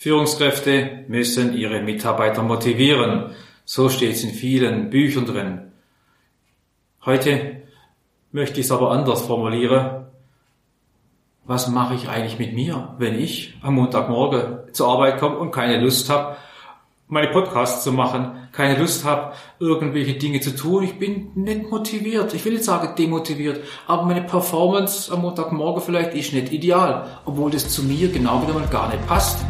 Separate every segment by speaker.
Speaker 1: Führungskräfte müssen ihre Mitarbeiter motivieren. So steht es in vielen Büchern drin. Heute möchte ich es aber anders formulieren. Was mache ich eigentlich mit mir, wenn ich am Montagmorgen zur Arbeit komme und keine Lust habe, meine Podcasts zu machen, keine Lust habe, irgendwelche Dinge zu tun. Ich bin nicht motiviert. Ich will nicht sagen demotiviert, aber meine Performance am Montagmorgen vielleicht ist nicht ideal, obwohl das zu mir genau wieder mal gar nicht passt.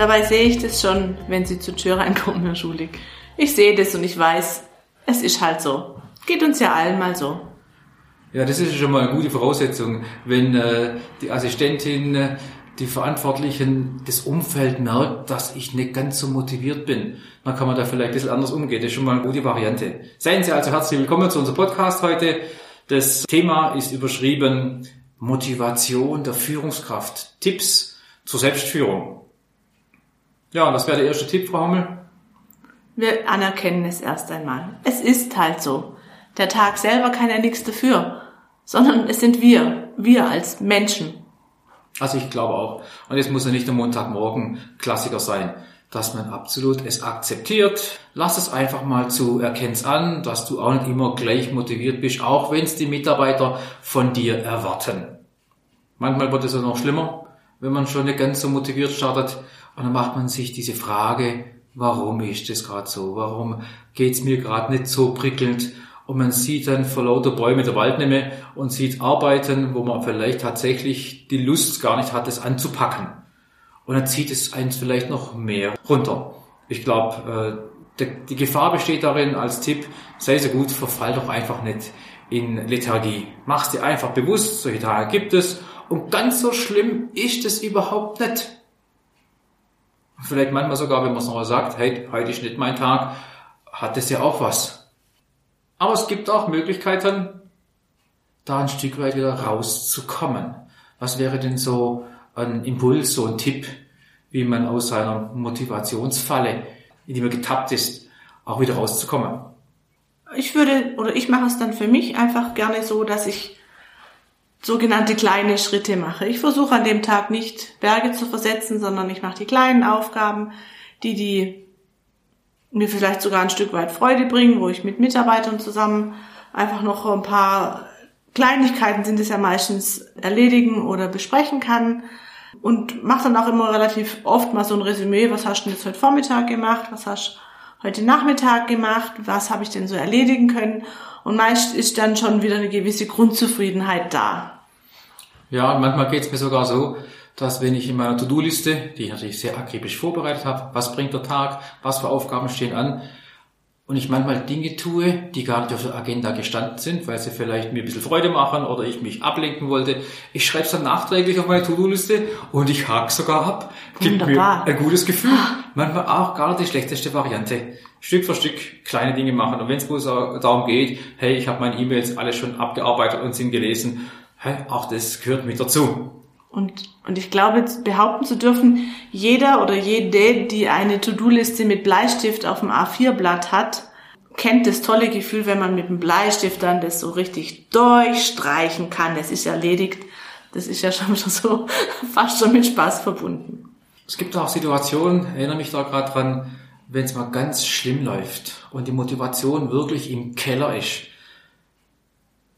Speaker 2: Dabei sehe ich das schon, wenn Sie zur Tür reinkommen, Herr Schulig. Ich sehe das und ich weiß, es ist halt so. Geht uns ja allen mal so.
Speaker 1: Ja, das ist schon mal eine gute Voraussetzung, wenn äh, die Assistentin, äh, die Verantwortlichen, das Umfeld merkt, dass ich nicht ganz so motiviert bin. Dann kann man da vielleicht ein bisschen anders umgehen. Das ist schon mal eine gute Variante. Seien Sie also herzlich willkommen zu unserem Podcast heute. Das Thema ist überschrieben Motivation der Führungskraft. Tipps zur Selbstführung. Ja, und das wäre der erste Tipp, Frau Hommel.
Speaker 2: Wir anerkennen es erst einmal. Es ist halt so. Der Tag selber kann ja nichts dafür, sondern es sind wir, wir als Menschen.
Speaker 1: Also ich glaube auch. Und es muss ja nicht am Montagmorgen Klassiker sein, dass man absolut es akzeptiert. Lass es einfach mal zu, erkenn's an, dass du auch nicht immer gleich motiviert bist, auch wenn es die Mitarbeiter von dir erwarten. Manchmal wird es ja noch schlimmer, wenn man schon nicht ganz so motiviert startet. Und dann macht man sich diese Frage, warum ist das gerade so? Warum geht's mir gerade nicht so prickelnd? Und man sieht dann vor lauter Bäume der Wald nicht mehr und sieht Arbeiten, wo man vielleicht tatsächlich die Lust gar nicht hat, es anzupacken. Und dann zieht es eins vielleicht noch mehr runter. Ich glaube, äh, die Gefahr besteht darin als Tipp, sei so gut, verfall doch einfach nicht in Lethargie. Mach's dir einfach bewusst, solche Tage gibt es. Und ganz so schlimm ist es überhaupt nicht. Vielleicht manchmal sogar, wenn man es nochmal sagt, hey, heute ist nicht mein Tag, hat es ja auch was. Aber es gibt auch Möglichkeiten, da ein Stück weit wieder rauszukommen. Was wäre denn so ein Impuls, so ein Tipp, wie man aus seiner Motivationsfalle, in die man getappt ist, auch wieder rauszukommen?
Speaker 2: Ich würde, oder ich mache es dann für mich einfach gerne so, dass ich sogenannte kleine Schritte mache. Ich versuche an dem Tag nicht Berge zu versetzen, sondern ich mache die kleinen Aufgaben, die die mir vielleicht sogar ein Stück weit Freude bringen, wo ich mit Mitarbeitern zusammen einfach noch ein paar Kleinigkeiten sind es ja meistens erledigen oder besprechen kann. Und mache dann auch immer relativ oft mal so ein Resümee, was hast du denn jetzt heute Vormittag gemacht, was hast heute Nachmittag gemacht, was habe ich denn so erledigen können und meist ist dann schon wieder eine gewisse Grundzufriedenheit da.
Speaker 1: Ja, manchmal geht es mir sogar so, dass wenn ich in meiner To-Do-Liste, die ich natürlich sehr akribisch vorbereitet habe, was bringt der Tag, was für Aufgaben stehen an, und ich manchmal Dinge tue, die gar nicht auf der Agenda gestanden sind, weil sie vielleicht mir ein bisschen Freude machen oder ich mich ablenken wollte. Ich schreibe es dann nachträglich auf meine To-Do-Liste und ich hake sogar ab. Gibt Wunderbar. mir ein gutes Gefühl. Manchmal auch gar nicht die schlechteste Variante. Stück für Stück kleine Dinge machen. Und wenn es bloß darum geht, hey, ich habe meine E-Mails alle schon abgearbeitet und sind gelesen, hey, auch das gehört mit dazu.
Speaker 2: Und, und ich glaube, behaupten zu dürfen, jeder oder jede, die eine To-Do-Liste mit Bleistift auf dem A4-Blatt hat, kennt das tolle Gefühl, wenn man mit dem Bleistift dann das so richtig durchstreichen kann. Es ist erledigt. Das ist ja schon so fast schon mit Spaß verbunden.
Speaker 1: Es gibt auch Situationen, erinnere mich da gerade dran, wenn es mal ganz schlimm läuft und die Motivation wirklich im Keller ist,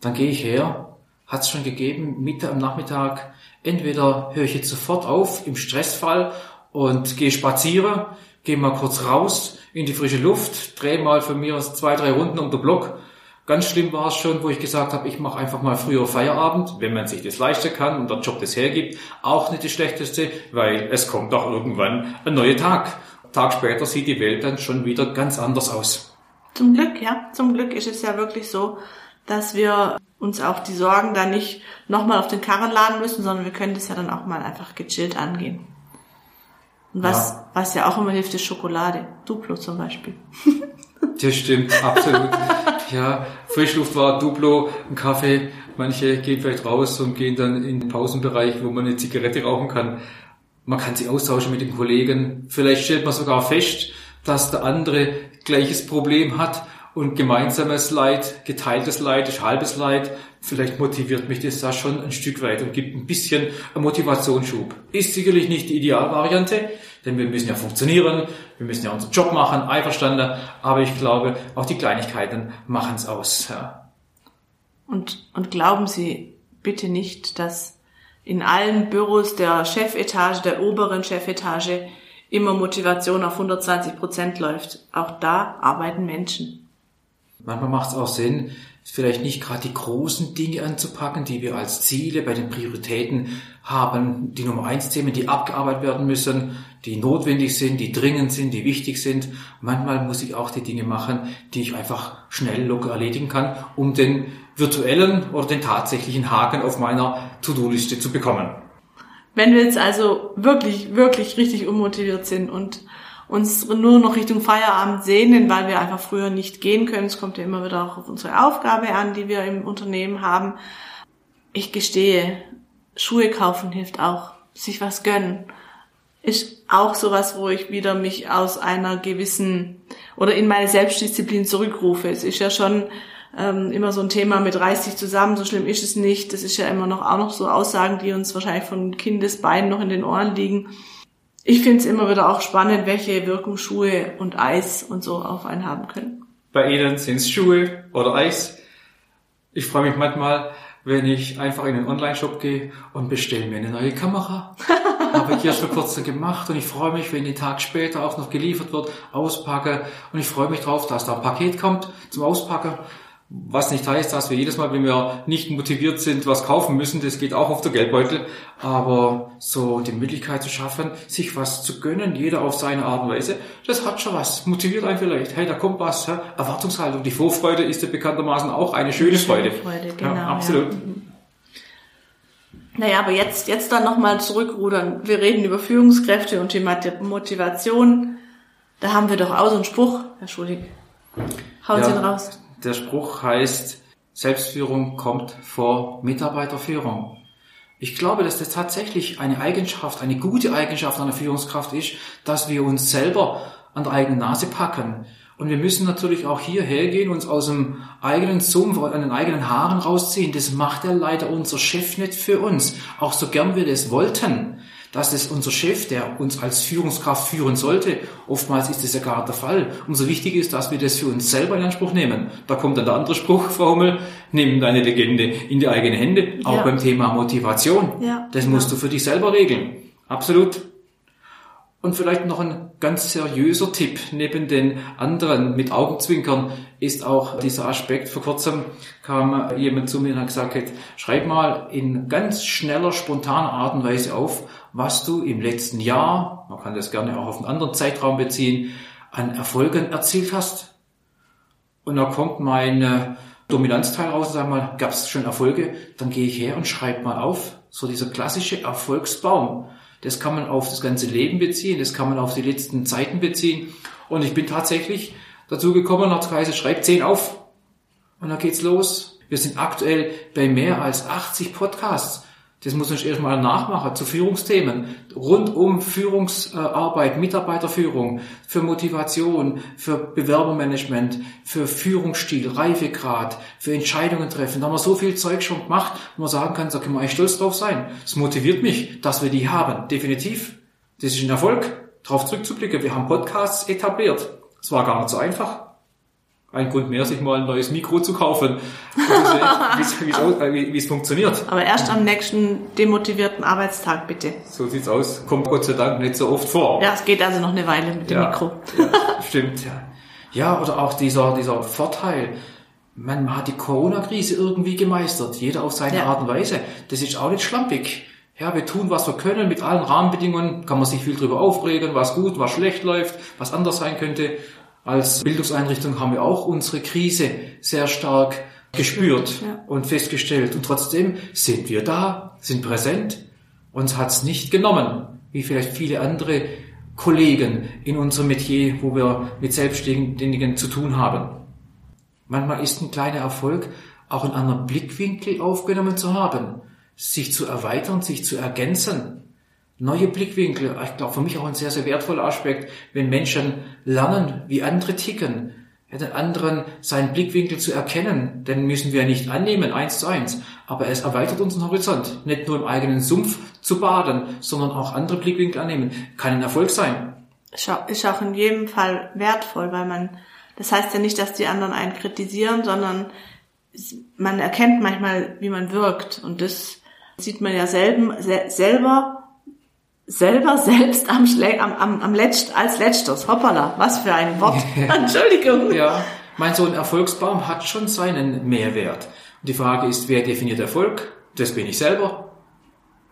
Speaker 1: dann gehe ich her, hat es schon gegeben, Mitte am Nachmittag, entweder höre ich jetzt sofort auf im Stressfall und gehe spazieren, gehe mal kurz raus in die frische Luft, drehe mal für mir zwei, drei Runden um den Block. Ganz schlimm war es schon, wo ich gesagt habe, ich mache einfach mal früher Feierabend, wenn man sich das leisten kann und der Job das hergibt. Auch nicht das Schlechteste, weil es kommt auch irgendwann ein neuer Tag. Tag später sieht die Welt dann schon wieder ganz anders aus.
Speaker 2: Zum Glück, ja. Zum Glück ist es ja wirklich so, dass wir uns auch die Sorgen da nicht nochmal auf den Karren laden müssen, sondern wir können das ja dann auch mal einfach gechillt angehen. Und was ja, was ja auch immer hilft, ist Schokolade. Duplo zum Beispiel.
Speaker 1: Das stimmt, absolut. ja, Frischluft war Duplo, ein Kaffee. Manche gehen vielleicht raus und gehen dann in den Pausenbereich, wo man eine Zigarette rauchen kann. Man kann sich austauschen mit den Kollegen. Vielleicht stellt man sogar fest, dass der andere gleiches Problem hat und gemeinsames Leid, geteiltes Leid ist halbes Leid. Vielleicht motiviert mich das da schon ein Stück weit und gibt ein bisschen Motivationsschub. Ist sicherlich nicht die Idealvariante, denn wir müssen ja funktionieren, wir müssen ja unseren Job machen, einverstanden, aber ich glaube, auch die Kleinigkeiten machen es aus. Ja.
Speaker 2: Und, und glauben Sie bitte nicht, dass in allen Büros der Chefetage, der oberen Chefetage, immer Motivation auf 120 Prozent läuft. Auch da arbeiten Menschen.
Speaker 1: Manchmal macht es auch Sinn, vielleicht nicht gerade die großen Dinge anzupacken, die wir als Ziele bei den Prioritäten haben, die Nummer eins Themen, die abgearbeitet werden müssen, die notwendig sind, die dringend sind, die wichtig sind. Manchmal muss ich auch die Dinge machen, die ich einfach schnell locker erledigen kann, um den virtuellen oder den tatsächlichen Haken auf meiner To-Do-Liste zu bekommen.
Speaker 2: Wenn wir jetzt also wirklich, wirklich richtig unmotiviert sind und uns nur noch Richtung Feierabend sehnen, weil wir einfach früher nicht gehen können. Es kommt ja immer wieder auch auf unsere Aufgabe an, die wir im Unternehmen haben. Ich gestehe, Schuhe kaufen hilft auch. Sich was gönnen. Ist auch sowas, wo ich wieder mich aus einer gewissen oder in meine Selbstdisziplin zurückrufe. Es ist ja schon ähm, immer so ein Thema mit reiß dich zusammen, so schlimm ist es nicht. Das ist ja immer noch auch noch so Aussagen, die uns wahrscheinlich von Kindesbeinen noch in den Ohren liegen ich finde es immer wieder auch spannend, welche Wirkung Schuhe und Eis und so auf einen haben können.
Speaker 1: Bei Ihnen sind es Schuhe oder Eis. Ich freue mich manchmal, wenn ich einfach in den Online-Shop gehe und bestelle mir eine neue Kamera. Habe ich erst vor kurzem gemacht und ich freue mich, wenn die Tag später auch noch geliefert wird, auspacke und ich freue mich drauf, dass da ein Paket kommt zum Auspacken was nicht heißt, dass wir jedes Mal, wenn wir nicht motiviert sind, was kaufen müssen. Das geht auch auf der Geldbeutel. Aber so die Möglichkeit zu schaffen, sich was zu gönnen, jeder auf seine Art und Weise, das hat schon was. Motiviert einen vielleicht. Hey, da kommt was. Hä? Erwartungshaltung. Die Vorfreude ist ja bekanntermaßen auch eine schöne Freude.
Speaker 2: Freude genau, ja, absolut. Ja. Naja, aber jetzt, jetzt dann nochmal zurückrudern. Wir reden über Führungskräfte und die Motivation. Da haben wir doch auch so einen Spruch, Herr Schulig. Hauen ja, Sie ihn raus.
Speaker 1: Der Spruch heißt, Selbstführung kommt vor Mitarbeiterführung. Ich glaube, dass das tatsächlich eine Eigenschaft, eine gute Eigenschaft einer Führungskraft ist, dass wir uns selber an der eigenen Nase packen. Und wir müssen natürlich auch hierher gehen, uns aus dem eigenen Sumpf, an den eigenen Haaren rausziehen. Das macht ja leider unser Chef nicht für uns. Auch so gern wir das wollten dass es unser Chef, der uns als Führungskraft führen sollte, oftmals ist das ja gar der Fall. Umso wichtiger ist, dass wir das für uns selber in Anspruch nehmen. Da kommt dann der andere Spruch, Frau Hummel, nimm deine Legende in die eigenen Hände, auch ja. beim Thema Motivation. Ja, das musst ja. du für dich selber regeln. Absolut. Und vielleicht noch ein ganz seriöser Tipp neben den anderen mit Augenzwinkern ist auch dieser Aspekt. Vor kurzem kam jemand zu mir und hat gesagt, schreib mal in ganz schneller, spontaner Art und Weise auf, was du im letzten Jahr, man kann das gerne auch auf einen anderen Zeitraum beziehen, an Erfolgen erzielt hast. Und da kommt mein Dominanzteil raus und sag mal, gab es schon Erfolge? Dann gehe ich her und schreibe mal auf. So dieser klassische Erfolgsbaum. Das kann man auf das ganze Leben beziehen, das kann man auf die letzten Zeiten beziehen. Und ich bin tatsächlich dazu gekommen, nach Kreise schreibt 10 auf. Und dann geht's los. Wir sind aktuell bei mehr als 80 Podcasts. Das muss ich erstmal nachmachen zu Führungsthemen. Rund um Führungsarbeit, Mitarbeiterführung, für Motivation, für Bewerbermanagement, für Führungsstil, Reifegrad, für Entscheidungen treffen. Da haben wir so viel Zeug schon gemacht, wo man sagen kann, da können wir eigentlich stolz drauf sein. Es motiviert mich, dass wir die haben. Definitiv. Das ist ein Erfolg, darauf zurückzublicken. Wir haben Podcasts etabliert. Es war gar nicht so einfach ein Grund mehr, sich mal ein neues Mikro zu kaufen, wie es funktioniert.
Speaker 2: Aber erst am nächsten demotivierten Arbeitstag, bitte.
Speaker 1: So sieht's aus. Kommt Gott sei Dank nicht so oft vor.
Speaker 2: Ja, es geht also noch eine Weile mit dem
Speaker 1: ja,
Speaker 2: Mikro.
Speaker 1: Ja, stimmt, ja. Ja, oder auch dieser, dieser Vorteil. Man hat die Corona-Krise irgendwie gemeistert. Jeder auf seine ja. Art und Weise. Das ist auch nicht schlampig. Ja, wir tun, was wir können mit allen Rahmenbedingungen. Kann man sich viel drüber aufregen, was gut, was schlecht läuft, was anders sein könnte. Als Bildungseinrichtung haben wir auch unsere Krise sehr stark gespürt ja. und festgestellt. Und trotzdem sind wir da, sind präsent. Uns hat's nicht genommen, wie vielleicht viele andere Kollegen in unserem Metier, wo wir mit Selbstständigen zu tun haben. Manchmal ist ein kleiner Erfolg auch in anderen Blickwinkel aufgenommen zu haben, sich zu erweitern, sich zu ergänzen. Neue Blickwinkel. Ich glaube, für mich auch ein sehr, sehr wertvoller Aspekt, wenn Menschen lernen, wie andere ticken, den anderen seinen Blickwinkel zu erkennen, den müssen wir nicht annehmen, eins zu eins. Aber es erweitert unseren Horizont. Nicht nur im eigenen Sumpf zu baden, sondern auch andere Blickwinkel annehmen. Kann ein Erfolg sein.
Speaker 2: Ist auch in jedem Fall wertvoll, weil man, das heißt ja nicht, dass die anderen einen kritisieren, sondern man erkennt manchmal, wie man wirkt. Und das sieht man ja selben, selber selber selbst am, Schlä am, am, am Letzt, als letztes. Hoppala, was für ein Wort. Entschuldigung.
Speaker 1: Ja, mein so ein Erfolgsbaum hat schon seinen Mehrwert. Und die Frage ist, wer definiert Erfolg? Das bin ich selber.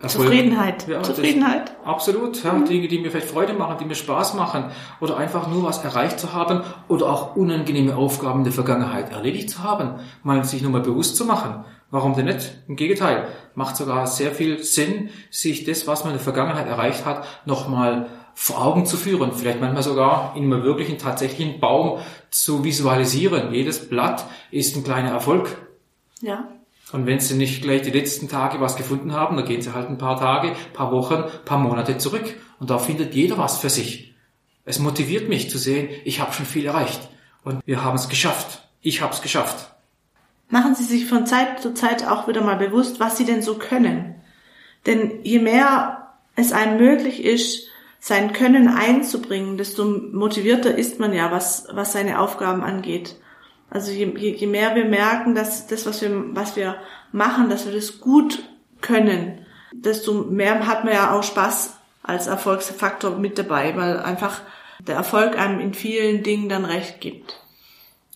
Speaker 2: Erfolg. Zufriedenheit. Ja, Zufriedenheit.
Speaker 1: absolut. Ja, mhm. Dinge, die mir vielleicht Freude machen, die mir Spaß machen. Oder einfach nur was erreicht zu haben. Oder auch unangenehme Aufgaben der Vergangenheit erledigt zu haben. Mal sich nur mal bewusst zu machen. Warum denn nicht? Im Gegenteil, macht sogar sehr viel Sinn, sich das, was man in der Vergangenheit erreicht hat, nochmal vor Augen zu führen. Vielleicht manchmal sogar in einem wirklichen, tatsächlichen Baum zu visualisieren. Jedes Blatt ist ein kleiner Erfolg.
Speaker 2: Ja.
Speaker 1: Und wenn Sie nicht gleich die letzten Tage was gefunden haben, dann gehen Sie halt ein paar Tage, paar Wochen, paar Monate zurück. Und da findet jeder was für sich. Es motiviert mich zu sehen, ich habe schon viel erreicht. Und wir haben es geschafft. Ich habe es geschafft.
Speaker 2: Machen Sie sich von Zeit zu Zeit auch wieder mal bewusst, was Sie denn so können. Denn je mehr es einem möglich ist, sein Können einzubringen, desto motivierter ist man ja, was, was seine Aufgaben angeht. Also je, je, je mehr wir merken, dass das, was wir, was wir machen, dass wir das gut können, desto mehr hat man ja auch Spaß als Erfolgsfaktor mit dabei, weil einfach der Erfolg einem in vielen Dingen dann recht gibt.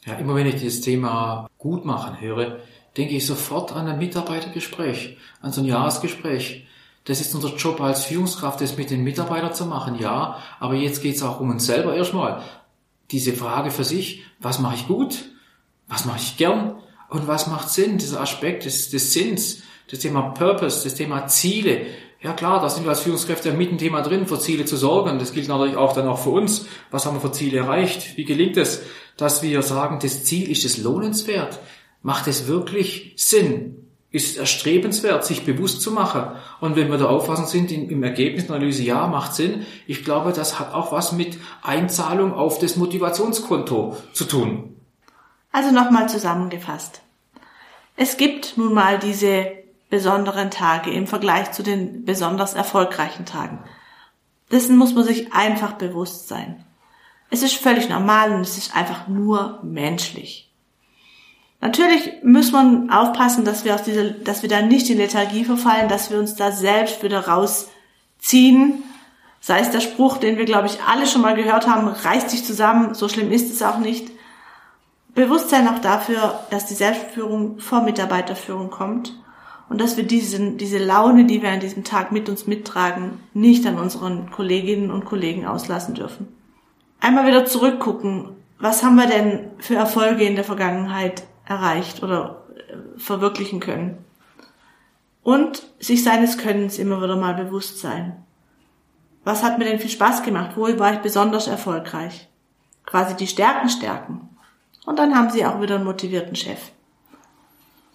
Speaker 1: Ja, immer wenn ich das Thema gut machen höre, denke ich sofort an ein Mitarbeitergespräch, an so ein Jahresgespräch. Das ist unser Job als Führungskraft, das mit den Mitarbeitern zu machen, ja. Aber jetzt geht es auch um uns selber erstmal. Diese Frage für sich, was mache ich gut, was mache ich gern und was macht Sinn, dieser Aspekt des, des Sinns, das Thema Purpose, das Thema Ziele. Ja klar, da sind wir als Führungskräfte mit dem Thema drin, für Ziele zu sorgen. Das gilt natürlich auch dann auch für uns. Was haben wir für Ziele erreicht? Wie gelingt es, dass wir sagen, das Ziel ist es lohnenswert? Macht es wirklich Sinn? Ist erstrebenswert, sich bewusst zu machen? Und wenn wir der Auffassung sind, im Ergebnis der Analyse, ja, macht Sinn, ich glaube, das hat auch was mit Einzahlung auf das Motivationskonto zu tun.
Speaker 2: Also nochmal zusammengefasst. Es gibt nun mal diese besonderen Tage im Vergleich zu den besonders erfolgreichen Tagen. Dessen muss man sich einfach bewusst sein. Es ist völlig normal und es ist einfach nur menschlich. Natürlich muss man aufpassen, dass wir aus dieser, dass wir da nicht in Lethargie verfallen, dass wir uns da selbst wieder rausziehen. Sei es der Spruch, den wir, glaube ich, alle schon mal gehört haben, reißt dich zusammen, so schlimm ist es auch nicht. Bewusstsein auch dafür, dass die Selbstführung vor Mitarbeiterführung kommt und dass wir diesen, diese Laune, die wir an diesem Tag mit uns mittragen, nicht an unseren Kolleginnen und Kollegen auslassen dürfen. Einmal wieder zurückgucken, was haben wir denn für Erfolge in der Vergangenheit erreicht oder äh, verwirklichen können? Und sich seines Könnens immer wieder mal bewusst sein. Was hat mir denn viel Spaß gemacht? Wo war ich besonders erfolgreich? Quasi die Stärken stärken. Und dann haben sie auch wieder einen motivierten Chef.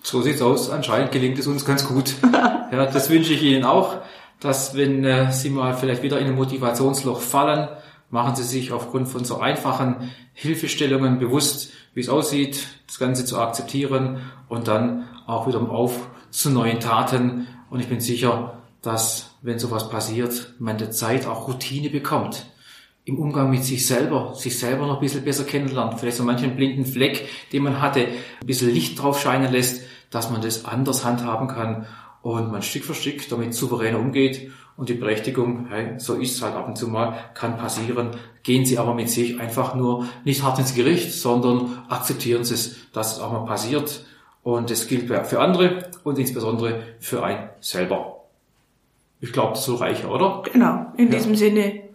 Speaker 1: So sieht's aus. Anscheinend gelingt es uns ganz gut. ja, das wünsche ich Ihnen auch, dass wenn äh, Sie mal vielleicht wieder in ein Motivationsloch fallen, machen Sie sich aufgrund von so einfachen Hilfestellungen bewusst, wie es aussieht, das Ganze zu akzeptieren und dann auch wieder auf zu neuen Taten. Und ich bin sicher, dass, wenn sowas passiert, man der Zeit auch Routine bekommt im Umgang mit sich selber, sich selber noch ein bisschen besser kennenlernt, vielleicht so manchen blinden Fleck, den man hatte, ein bisschen Licht drauf scheinen lässt, dass man das anders handhaben kann und man Stück für Stück damit souveräner umgeht und die Berechtigung, hey, so ist es halt ab und zu mal, kann passieren. Gehen Sie aber mit sich einfach nur nicht hart ins Gericht, sondern akzeptieren Sie es, dass es auch mal passiert. Und das gilt für andere und insbesondere für einen selber. Ich glaube, das ist so reicher, oder?
Speaker 2: Genau. In ja. diesem Sinne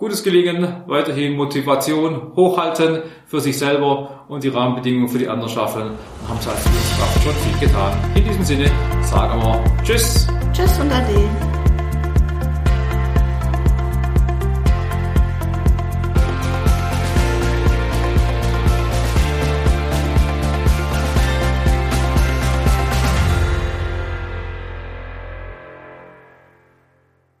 Speaker 1: Gutes Gelingen, weiterhin Motivation hochhalten für sich selber und die Rahmenbedingungen für die anderen schaffen. Dann haben sie als Führungskraft schon viel getan. In diesem Sinne sagen wir Tschüss.
Speaker 2: Tschüss und Ade.